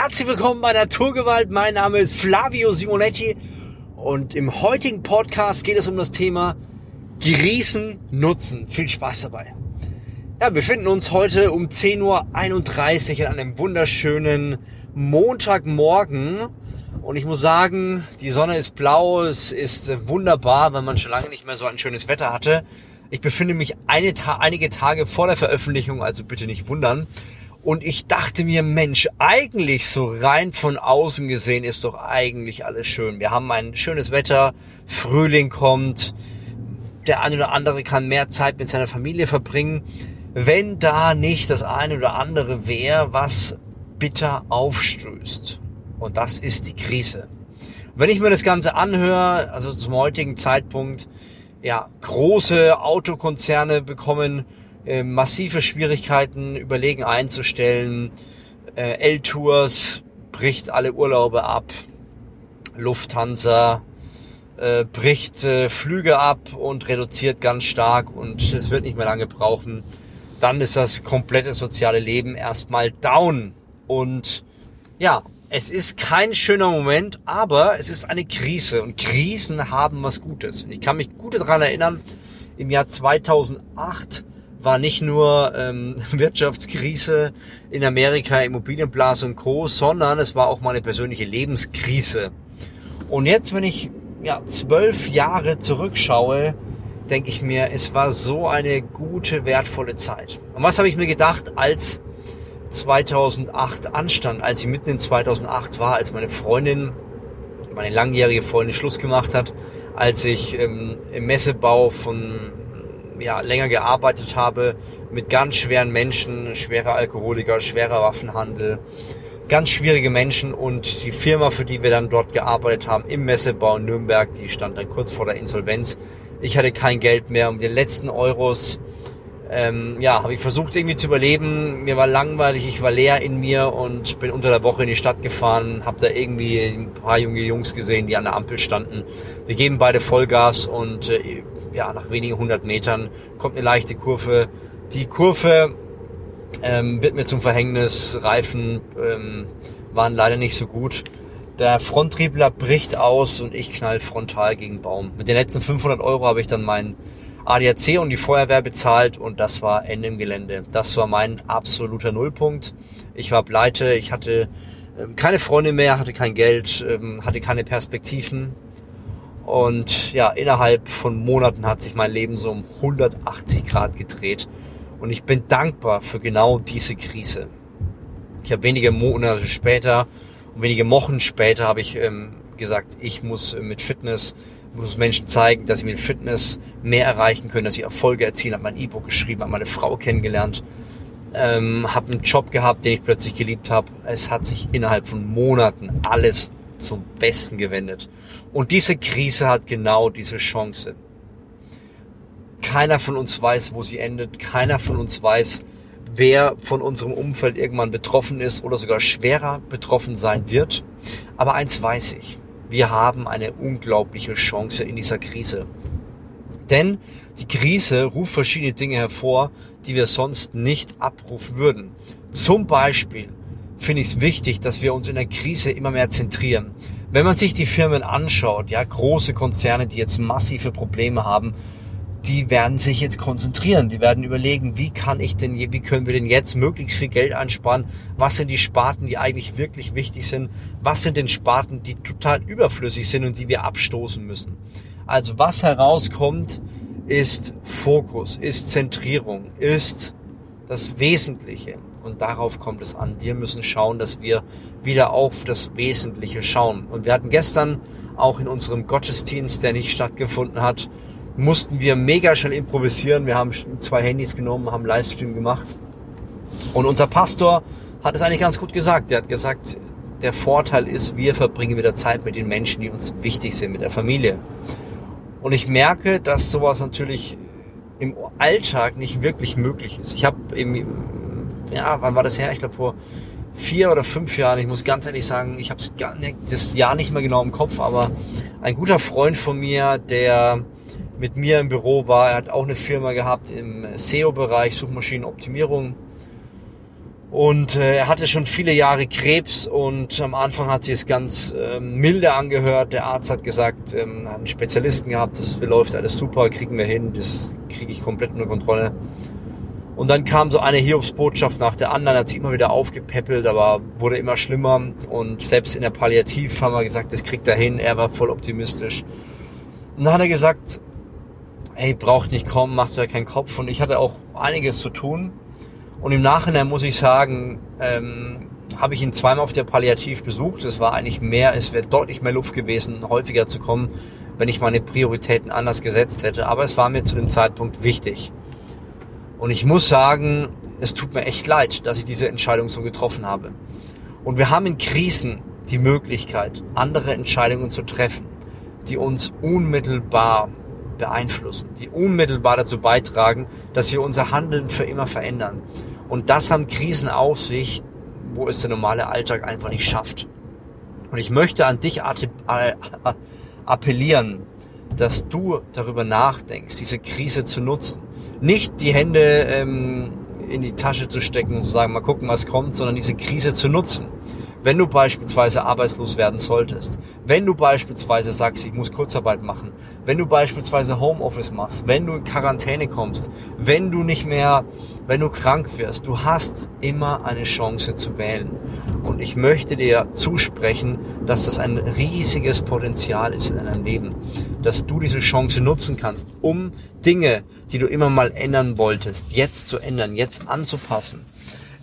Herzlich willkommen bei Naturgewalt. Mein Name ist Flavio Simonetti und im heutigen Podcast geht es um das Thema Grießen nutzen. Viel Spaß dabei. Ja, wir befinden uns heute um 10.31 Uhr an einem wunderschönen Montagmorgen. Und ich muss sagen, die Sonne ist blau, es ist wunderbar, wenn man schon lange nicht mehr so ein schönes Wetter hatte. Ich befinde mich eine, einige Tage vor der Veröffentlichung, also bitte nicht wundern. Und ich dachte mir, Mensch, eigentlich so rein von außen gesehen ist doch eigentlich alles schön. Wir haben ein schönes Wetter, Frühling kommt, der eine oder andere kann mehr Zeit mit seiner Familie verbringen wenn da nicht das eine oder andere wäre, was bitter aufstößt. Und das ist die Krise. wenn ich mir das Ganze anhöre, also zum heutigen Zeitpunkt, ja, große Autokonzerne bekommen äh, massive Schwierigkeiten, überlegen einzustellen. Äh, L-Tours bricht alle Urlaube ab. Lufthansa äh, bricht äh, Flüge ab und reduziert ganz stark und es wird nicht mehr lange brauchen, dann ist das komplette soziale Leben erstmal down. Und ja, es ist kein schöner Moment, aber es ist eine Krise und Krisen haben was Gutes. Ich kann mich gut daran erinnern, im Jahr 2008 war nicht nur ähm, Wirtschaftskrise in Amerika, Immobilienblase und Co., sondern es war auch mal eine persönliche Lebenskrise. Und jetzt, wenn ich ja zwölf Jahre zurückschaue, denke ich mir, es war so eine gute, wertvolle Zeit. Und was habe ich mir gedacht, als 2008 anstand, als ich mitten in 2008 war, als meine Freundin, meine langjährige Freundin Schluss gemacht hat, als ich ähm, im Messebau von ja, länger gearbeitet habe mit ganz schweren Menschen, schwerer Alkoholiker, schwerer Waffenhandel, ganz schwierige Menschen und die Firma, für die wir dann dort gearbeitet haben, im Messebau in Nürnberg, die stand dann kurz vor der Insolvenz. Ich hatte kein Geld mehr. Um den letzten Euros ähm, ja, habe ich versucht irgendwie zu überleben. Mir war langweilig, ich war leer in mir und bin unter der Woche in die Stadt gefahren, habe da irgendwie ein paar junge Jungs gesehen, die an der Ampel standen. Wir geben beide Vollgas und äh, ja, nach wenigen hundert Metern kommt eine leichte Kurve. Die Kurve ähm, wird mir zum Verhängnis. Reifen ähm, waren leider nicht so gut. Der Fronttriebler bricht aus und ich knall frontal gegen Baum. Mit den letzten 500 Euro habe ich dann meinen ADAC und die Feuerwehr bezahlt und das war Ende im Gelände. Das war mein absoluter Nullpunkt. Ich war pleite, ich hatte ähm, keine Freunde mehr, hatte kein Geld, ähm, hatte keine Perspektiven. Und ja, innerhalb von Monaten hat sich mein Leben so um 180 Grad gedreht. Und ich bin dankbar für genau diese Krise. Ich habe wenige Monate später und wenige Wochen später habe ich ähm, gesagt, ich muss äh, mit Fitness, muss Menschen zeigen, dass sie mit Fitness mehr erreichen können, dass sie Erfolge erzielen, habe mein E-Book geschrieben, habe meine Frau kennengelernt, ähm, habe einen Job gehabt, den ich plötzlich geliebt habe. Es hat sich innerhalb von Monaten alles zum Besten gewendet. Und diese Krise hat genau diese Chance. Keiner von uns weiß, wo sie endet. Keiner von uns weiß, wer von unserem Umfeld irgendwann betroffen ist oder sogar schwerer betroffen sein wird. Aber eins weiß ich, wir haben eine unglaubliche Chance in dieser Krise. Denn die Krise ruft verschiedene Dinge hervor, die wir sonst nicht abrufen würden. Zum Beispiel finde ich es wichtig, dass wir uns in der Krise immer mehr zentrieren. Wenn man sich die Firmen anschaut, ja, große Konzerne, die jetzt massive Probleme haben, die werden sich jetzt konzentrieren. Die werden überlegen, wie kann ich denn, wie können wir denn jetzt möglichst viel Geld einsparen? Was sind die Sparten, die eigentlich wirklich wichtig sind? Was sind denn Sparten, die total überflüssig sind und die wir abstoßen müssen? Also was herauskommt, ist Fokus, ist Zentrierung, ist das Wesentliche. Und darauf kommt es an. Wir müssen schauen, dass wir wieder auf das Wesentliche schauen. Und wir hatten gestern auch in unserem Gottesdienst, der nicht stattgefunden hat, mussten wir mega schnell improvisieren. Wir haben zwei Handys genommen, haben Livestream gemacht. Und unser Pastor hat es eigentlich ganz gut gesagt. Er hat gesagt, der Vorteil ist, wir verbringen wieder Zeit mit den Menschen, die uns wichtig sind, mit der Familie. Und ich merke, dass sowas natürlich im Alltag nicht wirklich möglich ist. Ich habe im, ja, wann war das her? Ich glaube vor vier oder fünf Jahren. Ich muss ganz ehrlich sagen, ich habe das Jahr nicht mehr genau im Kopf, aber ein guter Freund von mir, der mit mir im Büro war. Er hat auch eine Firma gehabt im SEO-Bereich, Suchmaschinenoptimierung. Und äh, er hatte schon viele Jahre Krebs und am Anfang hat sich es ganz äh, milde angehört. Der Arzt hat gesagt, ähm, hat einen Spezialisten gehabt, das läuft alles super, kriegen wir hin, das kriege ich komplett unter Kontrolle. Und dann kam so eine Hiobsbotschaft nach der anderen, hat sich immer wieder aufgepäppelt, aber wurde immer schlimmer. Und selbst in der Palliativ haben wir gesagt, das kriegt er hin. Er war voll optimistisch. Und dann hat er gesagt, hey, braucht nicht kommen, machst du ja keinen Kopf. Und ich hatte auch einiges zu tun. Und im Nachhinein muss ich sagen, ähm, habe ich ihn zweimal auf der Palliativ besucht. Es war eigentlich mehr, es wäre deutlich mehr Luft gewesen, häufiger zu kommen, wenn ich meine Prioritäten anders gesetzt hätte. Aber es war mir zu dem Zeitpunkt wichtig. Und ich muss sagen, es tut mir echt leid, dass ich diese Entscheidung so getroffen habe. Und wir haben in Krisen die Möglichkeit, andere Entscheidungen zu treffen, die uns unmittelbar beeinflussen, die unmittelbar dazu beitragen, dass wir unser Handeln für immer verändern. Und das haben Krisen auf sich, wo es der normale Alltag einfach nicht schafft. Und ich möchte an dich appellieren, dass du darüber nachdenkst, diese Krise zu nutzen. Nicht die Hände ähm, in die Tasche zu stecken und zu sagen, mal gucken, was kommt, sondern diese Krise zu nutzen. Wenn du beispielsweise arbeitslos werden solltest, wenn du beispielsweise sagst, ich muss Kurzarbeit machen, wenn du beispielsweise Homeoffice machst, wenn du in Quarantäne kommst, wenn du nicht mehr, wenn du krank wirst, du hast immer eine Chance zu wählen. Und ich möchte dir zusprechen, dass das ein riesiges Potenzial ist in deinem Leben, dass du diese Chance nutzen kannst, um Dinge, die du immer mal ändern wolltest, jetzt zu ändern, jetzt anzupassen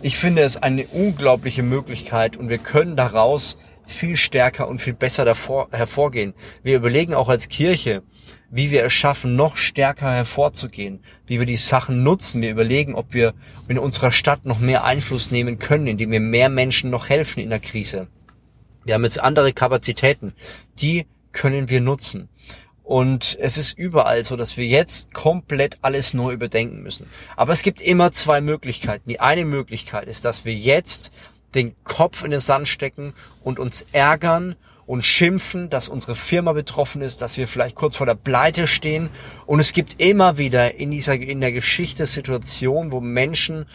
ich finde es eine unglaubliche Möglichkeit und wir können daraus viel stärker und viel besser davor, hervorgehen. Wir überlegen auch als Kirche, wie wir es schaffen, noch stärker hervorzugehen, wie wir die Sachen nutzen. Wir überlegen, ob wir in unserer Stadt noch mehr Einfluss nehmen können, indem wir mehr Menschen noch helfen in der Krise. Wir haben jetzt andere Kapazitäten, die können wir nutzen. Und es ist überall so, dass wir jetzt komplett alles neu überdenken müssen. Aber es gibt immer zwei Möglichkeiten. Die eine Möglichkeit ist, dass wir jetzt den Kopf in den Sand stecken und uns ärgern und schimpfen, dass unsere Firma betroffen ist, dass wir vielleicht kurz vor der Pleite stehen. Und es gibt immer wieder in dieser, in der Geschichte Situationen, wo Menschen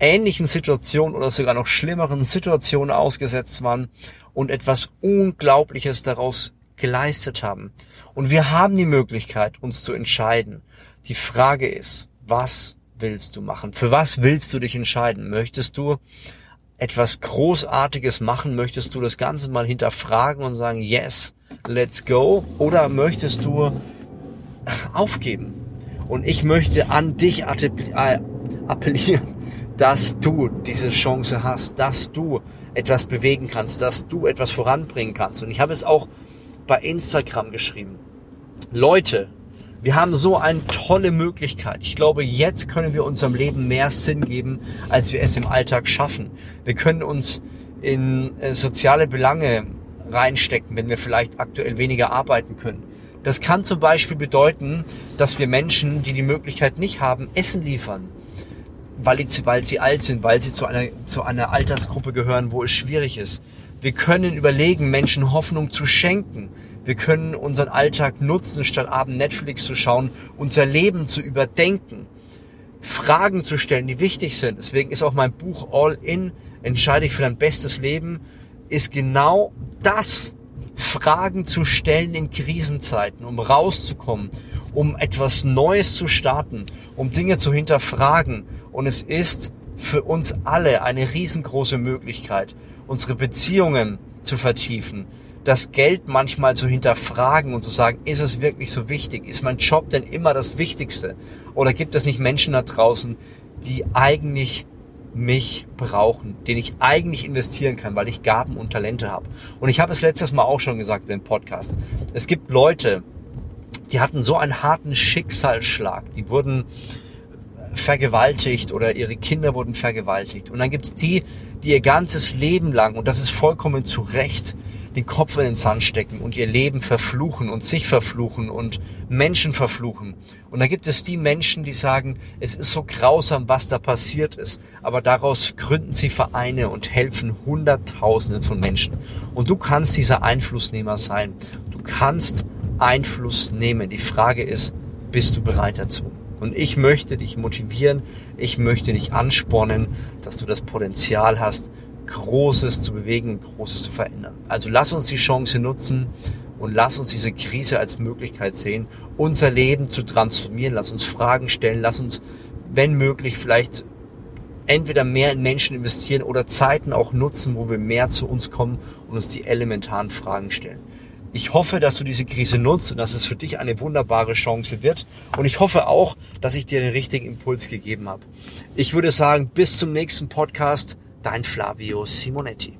ähnlichen Situationen oder sogar noch schlimmeren Situationen ausgesetzt waren und etwas Unglaubliches daraus geleistet haben. Und wir haben die Möglichkeit, uns zu entscheiden. Die Frage ist, was willst du machen? Für was willst du dich entscheiden? Möchtest du etwas Großartiges machen? Möchtest du das Ganze mal hinterfragen und sagen, yes, let's go? Oder möchtest du aufgeben? Und ich möchte an dich äh, appellieren, dass du diese Chance hast, dass du etwas bewegen kannst, dass du etwas voranbringen kannst. Und ich habe es auch bei Instagram geschrieben. Leute, wir haben so eine tolle Möglichkeit. Ich glaube, jetzt können wir unserem Leben mehr Sinn geben, als wir es im Alltag schaffen. Wir können uns in äh, soziale Belange reinstecken, wenn wir vielleicht aktuell weniger arbeiten können. Das kann zum Beispiel bedeuten, dass wir Menschen, die die Möglichkeit nicht haben, Essen liefern, weil, sie, weil sie alt sind, weil sie zu einer, zu einer Altersgruppe gehören, wo es schwierig ist. Wir können überlegen, Menschen Hoffnung zu schenken. Wir können unseren Alltag nutzen, statt abend Netflix zu schauen, unser Leben zu überdenken, Fragen zu stellen, die wichtig sind. Deswegen ist auch mein Buch All In, entscheide ich für dein bestes Leben, ist genau das, Fragen zu stellen in Krisenzeiten, um rauszukommen, um etwas Neues zu starten, um Dinge zu hinterfragen. Und es ist für uns alle eine riesengroße Möglichkeit unsere Beziehungen zu vertiefen, das Geld manchmal zu hinterfragen und zu sagen, ist es wirklich so wichtig? Ist mein Job denn immer das Wichtigste? Oder gibt es nicht Menschen da draußen, die eigentlich mich brauchen, den ich eigentlich investieren kann, weil ich Gaben und Talente habe. Und ich habe es letztes Mal auch schon gesagt in dem Podcast. Es gibt Leute, die hatten so einen harten Schicksalsschlag, die wurden vergewaltigt oder ihre Kinder wurden vergewaltigt. Und dann gibt's die, die ihr ganzes Leben lang, und das ist vollkommen zu Recht, den Kopf in den Sand stecken und ihr Leben verfluchen und sich verfluchen und Menschen verfluchen. Und dann gibt es die Menschen, die sagen, es ist so grausam, was da passiert ist, aber daraus gründen sie Vereine und helfen Hunderttausenden von Menschen. Und du kannst dieser Einflussnehmer sein. Du kannst Einfluss nehmen. Die Frage ist, bist du bereit dazu? Und ich möchte dich motivieren, ich möchte dich anspornen, dass du das Potenzial hast, Großes zu bewegen, Großes zu verändern. Also lass uns die Chance nutzen und lass uns diese Krise als Möglichkeit sehen, unser Leben zu transformieren. Lass uns Fragen stellen, lass uns, wenn möglich, vielleicht entweder mehr in Menschen investieren oder Zeiten auch nutzen, wo wir mehr zu uns kommen und uns die elementaren Fragen stellen. Ich hoffe, dass du diese Krise nutzt und dass es für dich eine wunderbare Chance wird. Und ich hoffe auch, dass ich dir den richtigen Impuls gegeben habe. Ich würde sagen, bis zum nächsten Podcast dein Flavio Simonetti.